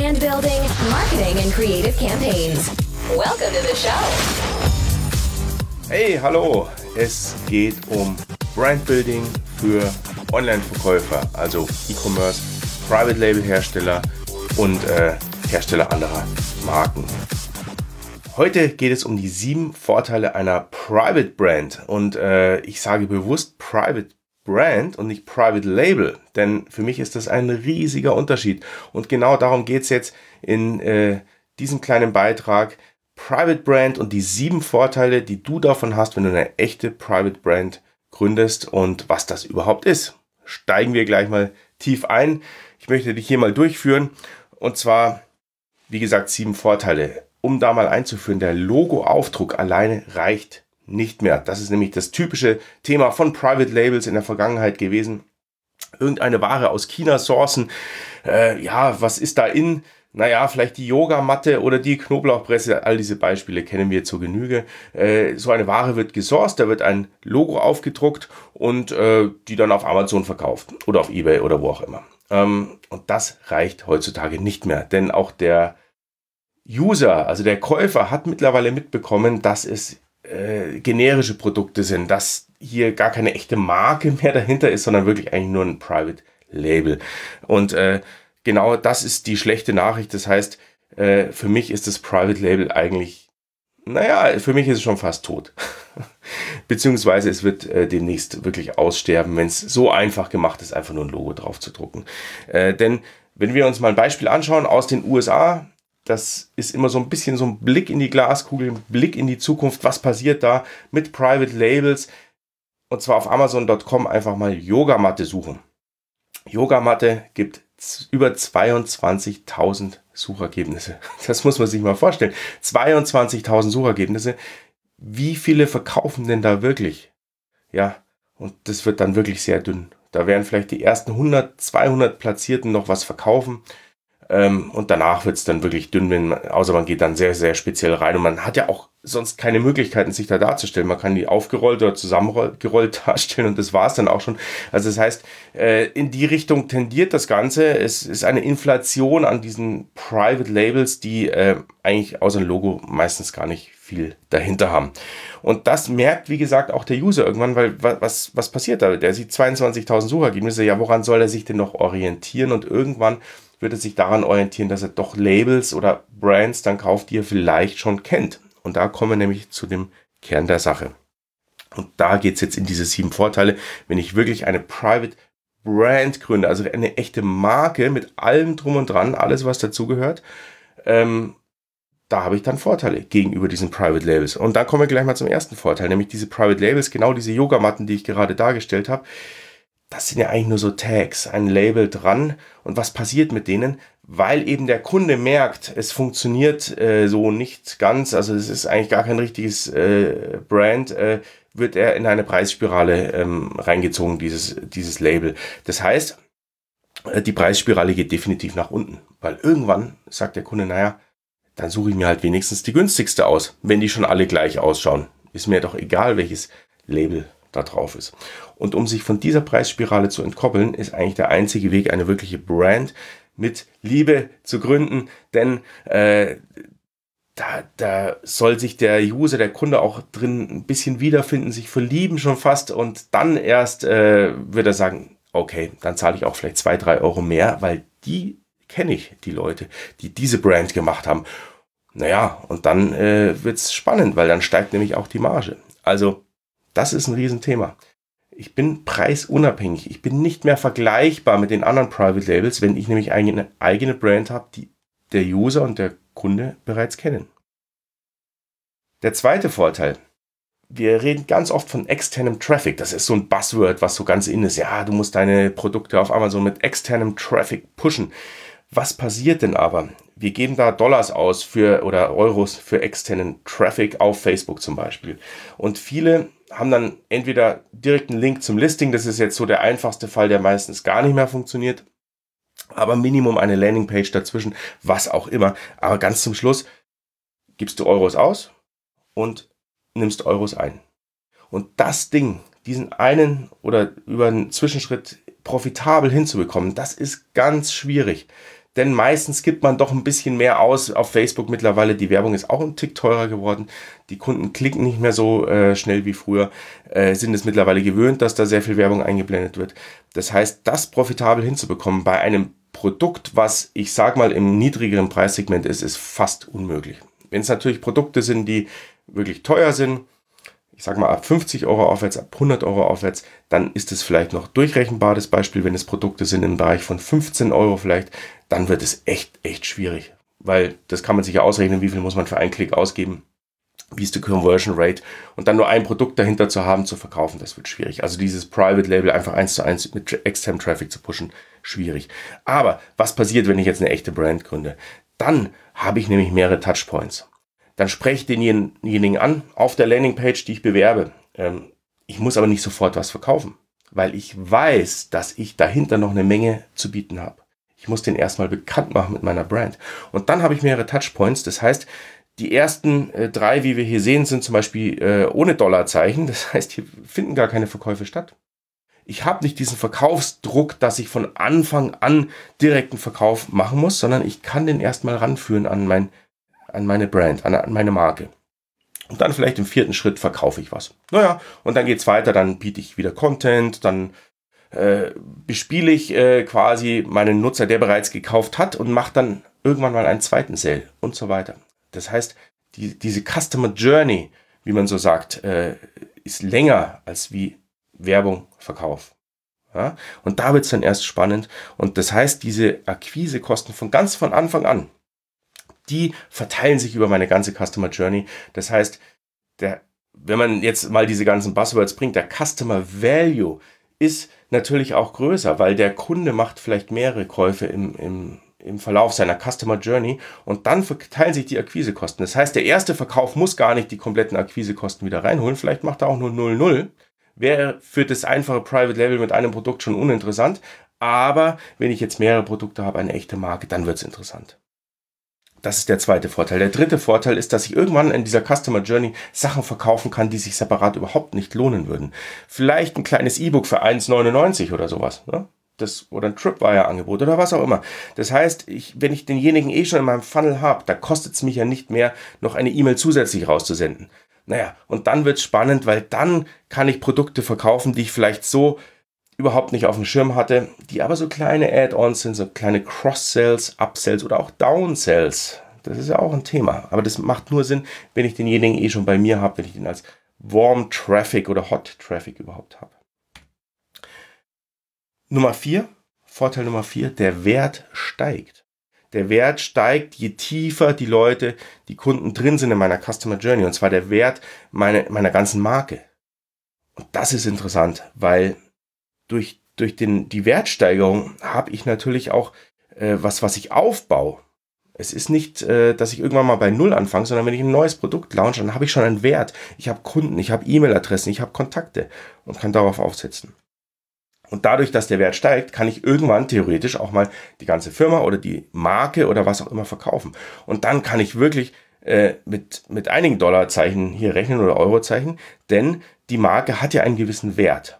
brand building, marketing, and creative campaigns. Welcome to the show. Hey, hallo. Es geht um Brandbuilding für Online-Verkäufer, also E-Commerce, Private Label Hersteller und äh, Hersteller anderer Marken. Heute geht es um die sieben Vorteile einer Private Brand und äh, ich sage bewusst Private Brand und nicht Private Label, denn für mich ist das ein riesiger Unterschied und genau darum geht es jetzt in äh, diesem kleinen Beitrag. Private Brand und die sieben Vorteile, die du davon hast, wenn du eine echte Private Brand gründest und was das überhaupt ist. Steigen wir gleich mal tief ein. Ich möchte dich hier mal durchführen und zwar, wie gesagt, sieben Vorteile um da mal einzuführen, der Logo-Aufdruck alleine reicht nicht mehr. Das ist nämlich das typische Thema von Private Labels in der Vergangenheit gewesen. Irgendeine Ware aus China sourcen. Äh, ja, was ist da in? Naja, vielleicht die Yogamatte oder die Knoblauchpresse, all diese Beispiele kennen wir zur Genüge. Äh, so eine Ware wird gesourced, da wird ein Logo aufgedruckt und äh, die dann auf Amazon verkauft oder auf Ebay oder wo auch immer. Ähm, und das reicht heutzutage nicht mehr, denn auch der User, also der Käufer, hat mittlerweile mitbekommen, dass es äh, generische Produkte sind, dass hier gar keine echte Marke mehr dahinter ist, sondern wirklich eigentlich nur ein Private Label. Und äh, genau das ist die schlechte Nachricht. Das heißt, äh, für mich ist das Private Label eigentlich, naja, für mich ist es schon fast tot. Beziehungsweise es wird äh, demnächst wirklich aussterben, wenn es so einfach gemacht ist, einfach nur ein Logo drauf zu drucken. Äh, denn wenn wir uns mal ein Beispiel anschauen aus den USA, das ist immer so ein bisschen so ein Blick in die Glaskugel, ein Blick in die Zukunft. Was passiert da mit Private Labels? Und zwar auf Amazon.com einfach mal Yogamatte suchen. Yogamatte gibt über 22.000 Suchergebnisse. Das muss man sich mal vorstellen. 22.000 Suchergebnisse. Wie viele verkaufen denn da wirklich? Ja, und das wird dann wirklich sehr dünn. Da werden vielleicht die ersten 100, 200 Platzierten noch was verkaufen. Ähm, und danach wird es dann wirklich dünn, wenn man, außer man geht dann sehr, sehr speziell rein. Und man hat ja auch sonst keine Möglichkeiten, sich da darzustellen. Man kann die aufgerollt oder zusammengerollt darstellen und das war es dann auch schon. Also das heißt, äh, in die Richtung tendiert das Ganze. Es ist eine Inflation an diesen Private Labels, die äh, eigentlich außer ein Logo meistens gar nicht viel dahinter haben. Und das merkt, wie gesagt, auch der User irgendwann, weil was, was passiert da? Der sieht 22.000 Suchergebnisse, ja, woran soll er sich denn noch orientieren? Und irgendwann wird er sich daran orientieren, dass er doch Labels oder Brands dann kauft, die er vielleicht schon kennt. Und da kommen wir nämlich zu dem Kern der Sache. Und da geht es jetzt in diese sieben Vorteile, wenn ich wirklich eine Private Brand gründe, also eine echte Marke mit allem drum und dran, alles was dazugehört, ähm, da habe ich dann Vorteile gegenüber diesen Private Labels. Und dann kommen wir gleich mal zum ersten Vorteil, nämlich diese Private Labels, genau diese Yogamatten, die ich gerade dargestellt habe, das sind ja eigentlich nur so Tags, ein Label dran. Und was passiert mit denen? Weil eben der Kunde merkt, es funktioniert äh, so nicht ganz, also es ist eigentlich gar kein richtiges äh, Brand, äh, wird er in eine Preisspirale ähm, reingezogen, dieses, dieses Label. Das heißt, äh, die Preisspirale geht definitiv nach unten, weil irgendwann sagt der Kunde, naja, dann suche ich mir halt wenigstens die günstigste aus, wenn die schon alle gleich ausschauen. Ist mir doch egal, welches Label da drauf ist. Und um sich von dieser Preisspirale zu entkoppeln, ist eigentlich der einzige Weg, eine wirkliche Brand mit Liebe zu gründen, denn äh, da, da soll sich der User, der Kunde auch drin ein bisschen wiederfinden, sich verlieben schon fast und dann erst äh, wird er sagen, okay, dann zahle ich auch vielleicht zwei, drei Euro mehr, weil die kenne ich, die Leute, die diese Brand gemacht haben. Naja, und dann äh, wird es spannend, weil dann steigt nämlich auch die Marge. Also das ist ein Riesenthema. Ich bin preisunabhängig. Ich bin nicht mehr vergleichbar mit den anderen Private Labels, wenn ich nämlich eine eigene Brand habe, die der User und der Kunde bereits kennen. Der zweite Vorteil. Wir reden ganz oft von externem Traffic. Das ist so ein Buzzword, was so ganz in ist. Ja, du musst deine Produkte auf Amazon mit externem Traffic pushen. Was passiert denn aber? Wir geben da Dollars aus für oder Euros für externen Traffic auf Facebook zum Beispiel. Und viele haben dann entweder direkt einen Link zum Listing, das ist jetzt so der einfachste Fall, der meistens gar nicht mehr funktioniert, aber Minimum eine Landingpage dazwischen, was auch immer. Aber ganz zum Schluss gibst du Euros aus und nimmst Euros ein. Und das Ding, diesen einen oder über einen Zwischenschritt profitabel hinzubekommen, das ist ganz schwierig. Denn meistens gibt man doch ein bisschen mehr aus auf Facebook mittlerweile. Die Werbung ist auch ein Tick teurer geworden. Die Kunden klicken nicht mehr so äh, schnell wie früher, äh, sind es mittlerweile gewöhnt, dass da sehr viel Werbung eingeblendet wird. Das heißt, das profitabel hinzubekommen bei einem Produkt, was ich sag mal im niedrigeren Preissegment ist, ist fast unmöglich. Wenn es natürlich Produkte sind, die wirklich teuer sind, ich sage mal ab 50 Euro aufwärts, ab 100 Euro aufwärts, dann ist es vielleicht noch durchrechenbar, das Beispiel. Wenn es Produkte sind im Bereich von 15 Euro vielleicht, dann wird es echt, echt schwierig. Weil das kann man sich ja ausrechnen, wie viel muss man für einen Klick ausgeben, wie ist die Conversion Rate und dann nur ein Produkt dahinter zu haben, zu verkaufen, das wird schwierig. Also dieses Private Label einfach eins zu eins mit externem Traffic zu pushen, schwierig. Aber was passiert, wenn ich jetzt eine echte Brand gründe? Dann habe ich nämlich mehrere Touchpoints dann spreche ich denjenigen an auf der Landingpage, die ich bewerbe. Ähm, ich muss aber nicht sofort was verkaufen, weil ich weiß, dass ich dahinter noch eine Menge zu bieten habe. Ich muss den erstmal bekannt machen mit meiner Brand. Und dann habe ich mehrere Touchpoints. Das heißt, die ersten äh, drei, wie wir hier sehen, sind zum Beispiel äh, ohne Dollarzeichen. Das heißt, hier finden gar keine Verkäufe statt. Ich habe nicht diesen Verkaufsdruck, dass ich von Anfang an direkten Verkauf machen muss, sondern ich kann den erstmal ranführen an mein an meine Brand, an, an meine Marke. Und dann vielleicht im vierten Schritt verkaufe ich was. Naja, und dann geht's weiter, dann biete ich wieder Content, dann äh, bespiele ich äh, quasi meinen Nutzer, der bereits gekauft hat und mache dann irgendwann mal einen zweiten Sale und so weiter. Das heißt, die, diese Customer Journey, wie man so sagt, äh, ist länger als wie Werbung, Verkauf. Ja? Und da wird's dann erst spannend. Und das heißt, diese Akquisekosten von ganz von Anfang an, die verteilen sich über meine ganze Customer Journey. Das heißt, der, wenn man jetzt mal diese ganzen Buzzwords bringt, der Customer Value ist natürlich auch größer, weil der Kunde macht vielleicht mehrere Käufe im, im, im Verlauf seiner Customer Journey und dann verteilen sich die Akquisekosten. Das heißt, der erste Verkauf muss gar nicht die kompletten Akquisekosten wieder reinholen. Vielleicht macht er auch nur 0,0. Wäre für das einfache Private Label mit einem Produkt schon uninteressant. Aber wenn ich jetzt mehrere Produkte habe, eine echte Marke, dann wird es interessant. Das ist der zweite Vorteil. Der dritte Vorteil ist, dass ich irgendwann in dieser Customer Journey Sachen verkaufen kann, die sich separat überhaupt nicht lohnen würden. Vielleicht ein kleines E-Book für 1,99 oder sowas. Ne? Das, oder ein Tripwire-Angebot oder was auch immer. Das heißt, ich, wenn ich denjenigen eh schon in meinem Funnel habe, da kostet es mich ja nicht mehr, noch eine E-Mail zusätzlich rauszusenden. Naja, und dann wird es spannend, weil dann kann ich Produkte verkaufen, die ich vielleicht so überhaupt nicht auf dem Schirm hatte, die aber so kleine Add-ons sind, so kleine Cross-Sells, Upsells oder auch Downsells. Das ist ja auch ein Thema. Aber das macht nur Sinn, wenn ich denjenigen eh schon bei mir habe, wenn ich den als Warm Traffic oder Hot Traffic überhaupt habe. Nummer vier, Vorteil Nummer vier, der Wert steigt. Der Wert steigt, je tiefer die Leute, die Kunden drin sind in meiner Customer Journey. Und zwar der Wert meiner, meiner ganzen Marke. Und das ist interessant, weil durch, durch den, die Wertsteigerung habe ich natürlich auch äh, was, was ich aufbaue. Es ist nicht, äh, dass ich irgendwann mal bei Null anfange, sondern wenn ich ein neues Produkt launche, dann habe ich schon einen Wert. Ich habe Kunden, ich habe E-Mail-Adressen, ich habe Kontakte und kann darauf aufsetzen. Und dadurch, dass der Wert steigt, kann ich irgendwann theoretisch auch mal die ganze Firma oder die Marke oder was auch immer verkaufen. Und dann kann ich wirklich äh, mit, mit einigen Dollarzeichen hier rechnen oder Eurozeichen, denn die Marke hat ja einen gewissen Wert.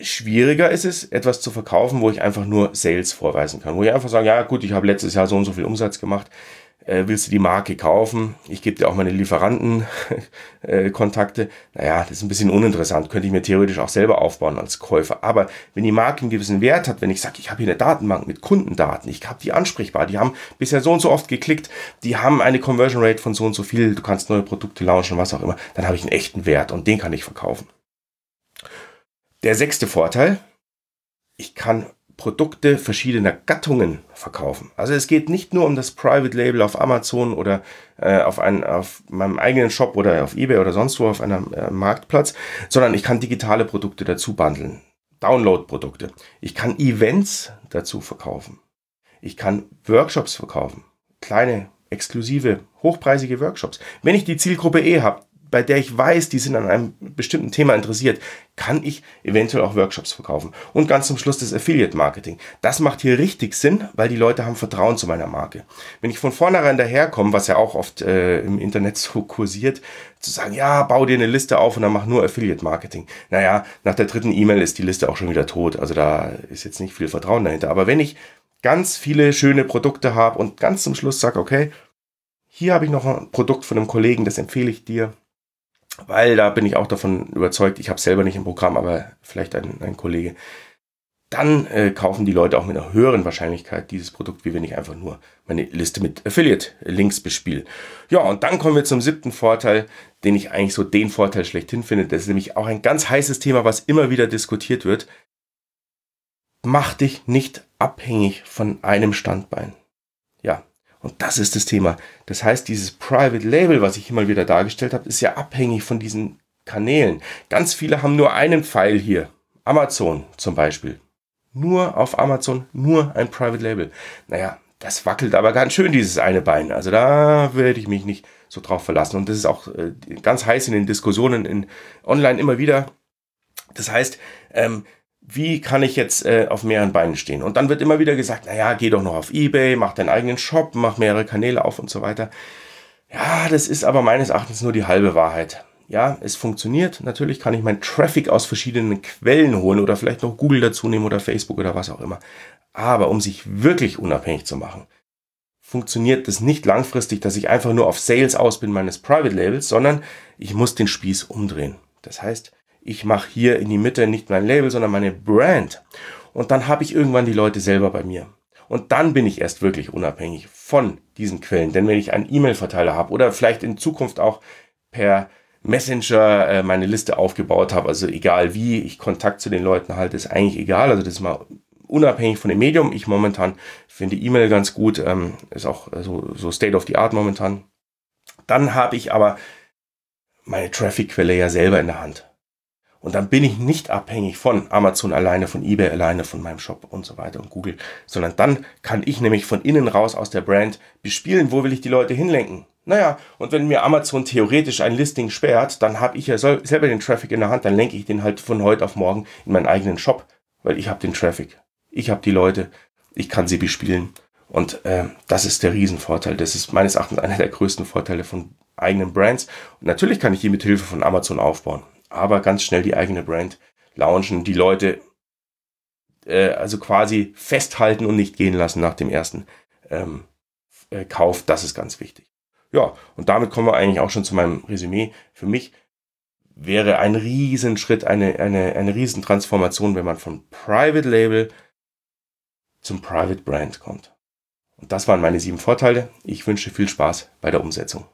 Schwieriger ist es, etwas zu verkaufen, wo ich einfach nur Sales vorweisen kann. Wo ich einfach sage, ja gut, ich habe letztes Jahr so und so viel Umsatz gemacht. Äh, willst du die Marke kaufen? Ich gebe dir auch meine Lieferantenkontakte. Äh, naja, das ist ein bisschen uninteressant. Könnte ich mir theoretisch auch selber aufbauen als Käufer. Aber wenn die Marke einen gewissen Wert hat, wenn ich sage, ich habe hier eine Datenbank mit Kundendaten, ich habe die ansprechbar, die haben bisher so und so oft geklickt, die haben eine Conversion Rate von so und so viel, du kannst neue Produkte launchen, was auch immer, dann habe ich einen echten Wert und den kann ich verkaufen. Der sechste Vorteil, ich kann Produkte verschiedener Gattungen verkaufen. Also es geht nicht nur um das Private Label auf Amazon oder äh, auf, einen, auf meinem eigenen Shop oder auf eBay oder sonst wo auf einem äh, Marktplatz, sondern ich kann digitale Produkte dazu bundeln. Download-Produkte. Ich kann Events dazu verkaufen. Ich kann Workshops verkaufen. Kleine, exklusive, hochpreisige Workshops. Wenn ich die Zielgruppe eh habe, bei der ich weiß, die sind an einem bestimmten Thema interessiert, kann ich eventuell auch Workshops verkaufen. Und ganz zum Schluss das Affiliate Marketing. Das macht hier richtig Sinn, weil die Leute haben Vertrauen zu meiner Marke. Wenn ich von vornherein daherkomme, was ja auch oft äh, im Internet so kursiert, zu sagen, ja, bau dir eine Liste auf und dann mach nur Affiliate Marketing. Naja, nach der dritten E-Mail ist die Liste auch schon wieder tot. Also da ist jetzt nicht viel Vertrauen dahinter. Aber wenn ich ganz viele schöne Produkte habe und ganz zum Schluss sage, okay, hier habe ich noch ein Produkt von einem Kollegen, das empfehle ich dir, weil da bin ich auch davon überzeugt, ich habe selber nicht im Programm, aber vielleicht ein, ein Kollege, dann äh, kaufen die Leute auch mit einer höheren Wahrscheinlichkeit dieses Produkt, wie wenn ich einfach nur meine Liste mit Affiliate-Links bespiele. Ja, und dann kommen wir zum siebten Vorteil, den ich eigentlich so den Vorteil schlechthin finde. Das ist nämlich auch ein ganz heißes Thema, was immer wieder diskutiert wird. Mach dich nicht abhängig von einem Standbein. Ja, und das ist das Thema. Das heißt, dieses Private Label, was ich immer wieder dargestellt habe, ist ja abhängig von diesen Kanälen. Ganz viele haben nur einen Pfeil hier. Amazon zum Beispiel nur auf Amazon, nur ein Private Label. Naja, das wackelt aber ganz schön, dieses eine Bein. Also da werde ich mich nicht so drauf verlassen. Und das ist auch äh, ganz heiß in den Diskussionen in online immer wieder. Das heißt, ähm, wie kann ich jetzt äh, auf mehreren Beinen stehen? Und dann wird immer wieder gesagt, naja, geh doch noch auf Ebay, mach deinen eigenen Shop, mach mehrere Kanäle auf und so weiter. Ja, das ist aber meines Erachtens nur die halbe Wahrheit. Ja, es funktioniert. Natürlich kann ich meinen Traffic aus verschiedenen Quellen holen oder vielleicht noch Google dazu nehmen oder Facebook oder was auch immer. Aber um sich wirklich unabhängig zu machen, funktioniert das nicht langfristig, dass ich einfach nur auf Sales aus bin meines Private Labels, sondern ich muss den Spieß umdrehen. Das heißt, ich mache hier in die Mitte nicht mein Label, sondern meine Brand. Und dann habe ich irgendwann die Leute selber bei mir. Und dann bin ich erst wirklich unabhängig von diesen Quellen. Denn wenn ich einen E-Mail-Verteiler habe oder vielleicht in Zukunft auch per Messenger äh, meine Liste aufgebaut habe. Also egal wie ich Kontakt zu den Leuten halte, ist eigentlich egal. Also das ist mal unabhängig von dem Medium. Ich momentan finde E-Mail ganz gut, ähm, ist auch so, so State of the Art momentan. Dann habe ich aber meine Traffic-Quelle ja selber in der Hand. Und dann bin ich nicht abhängig von Amazon alleine, von eBay alleine, von meinem Shop und so weiter und Google, sondern dann kann ich nämlich von innen raus aus der Brand bespielen, wo will ich die Leute hinlenken. Naja, und wenn mir Amazon theoretisch ein Listing sperrt, dann habe ich ja selber den Traffic in der Hand, dann lenke ich den halt von heute auf morgen in meinen eigenen Shop, weil ich habe den Traffic. Ich habe die Leute, ich kann sie bespielen. Und äh, das ist der Riesenvorteil. Das ist meines Erachtens einer der größten Vorteile von eigenen Brands. Und natürlich kann ich die mit Hilfe von Amazon aufbauen. Aber ganz schnell die eigene Brand launchen, die Leute äh, also quasi festhalten und nicht gehen lassen nach dem ersten ähm, äh, Kauf. Das ist ganz wichtig. Ja, und damit kommen wir eigentlich auch schon zu meinem Resümee. Für mich wäre ein Riesenschritt, eine, eine, eine Riesentransformation, wenn man von Private Label zum Private Brand kommt. Und das waren meine sieben Vorteile. Ich wünsche viel Spaß bei der Umsetzung.